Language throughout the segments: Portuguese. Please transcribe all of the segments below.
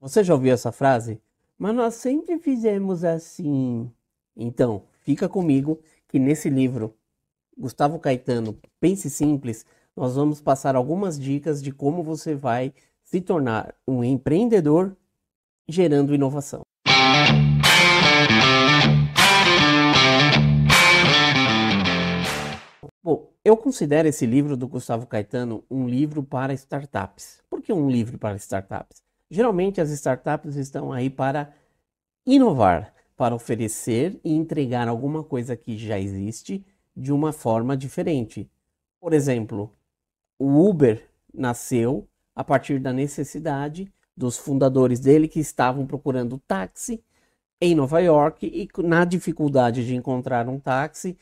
Você já ouviu essa frase? Mas nós sempre fizemos assim. Então, fica comigo que nesse livro, Gustavo Caetano, Pense Simples, nós vamos passar algumas dicas de como você vai se tornar um empreendedor gerando inovação. Bom, eu considero esse livro do Gustavo Caetano um livro para startups. Por que um livro para startups? Geralmente as startups estão aí para inovar, para oferecer e entregar alguma coisa que já existe de uma forma diferente. Por exemplo, o Uber nasceu a partir da necessidade dos fundadores dele que estavam procurando táxi em Nova York e na dificuldade de encontrar um táxi,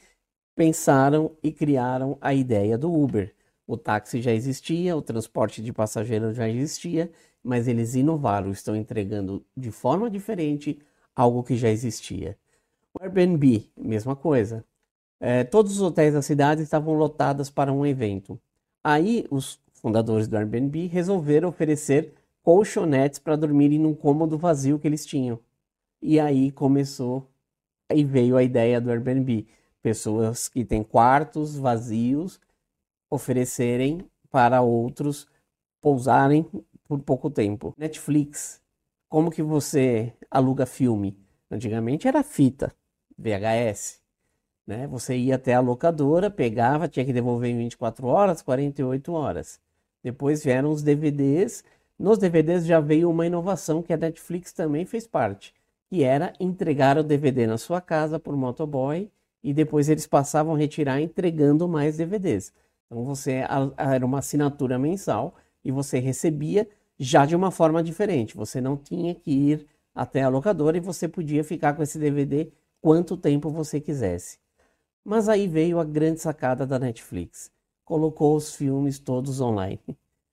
pensaram e criaram a ideia do Uber. O táxi já existia, o transporte de passageiros já existia, mas eles inovaram, estão entregando de forma diferente algo que já existia. O Airbnb, mesma coisa. É, todos os hotéis da cidade estavam lotados para um evento. Aí os fundadores do Airbnb resolveram oferecer colchonetes para dormirem num cômodo vazio que eles tinham. E aí começou, aí veio a ideia do Airbnb. Pessoas que têm quartos vazios oferecerem para outros pousarem por pouco tempo. Netflix, como que você aluga filme? Antigamente era fita, VHS. Né? Você ia até a locadora, pegava, tinha que devolver em 24 horas, 48 horas. Depois vieram os DVDs. Nos DVDs já veio uma inovação que a Netflix também fez parte, que era entregar o DVD na sua casa por motoboy e depois eles passavam a retirar entregando mais DVDs. Então você era uma assinatura mensal e você recebia já de uma forma diferente. Você não tinha que ir até a locadora e você podia ficar com esse DVD quanto tempo você quisesse. Mas aí veio a grande sacada da Netflix. Colocou os filmes todos online.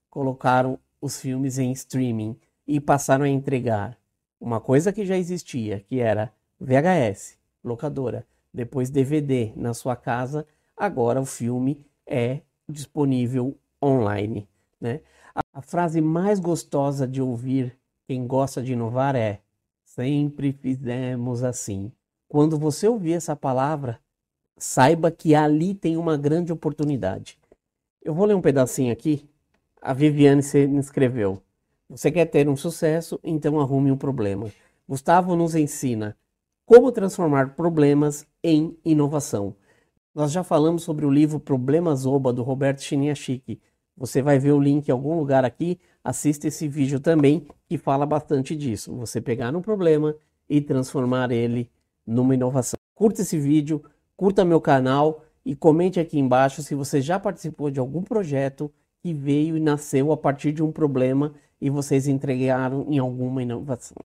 Colocaram os filmes em streaming e passaram a entregar uma coisa que já existia, que era VHS, locadora, depois DVD na sua casa. Agora o filme é disponível online. Né? A, frase mais gostosa de ouvir quem gosta de inovar é: sempre fizemos assim. Quando você ouvir essa palavra, saiba que ali tem uma grande oportunidade. Eu vou ler um pedacinho aqui. A Viviane se escreveu. Você quer ter um sucesso, então arrume um problema. Gustavo nos ensina como transformar problemas em inovação. Nós já falamos sobre o livro Problemas Oba, do Roberto Chiniachiki. Você vai ver o link em algum lugar aqui. Assista esse vídeo também, que fala bastante disso. Você pegar um problema e transformar ele numa inovação. Curta esse vídeo, curta meu canal e comente aqui embaixo se você já participou de algum projeto que veio e nasceu a partir de um problema e vocês entregaram em alguma inovação.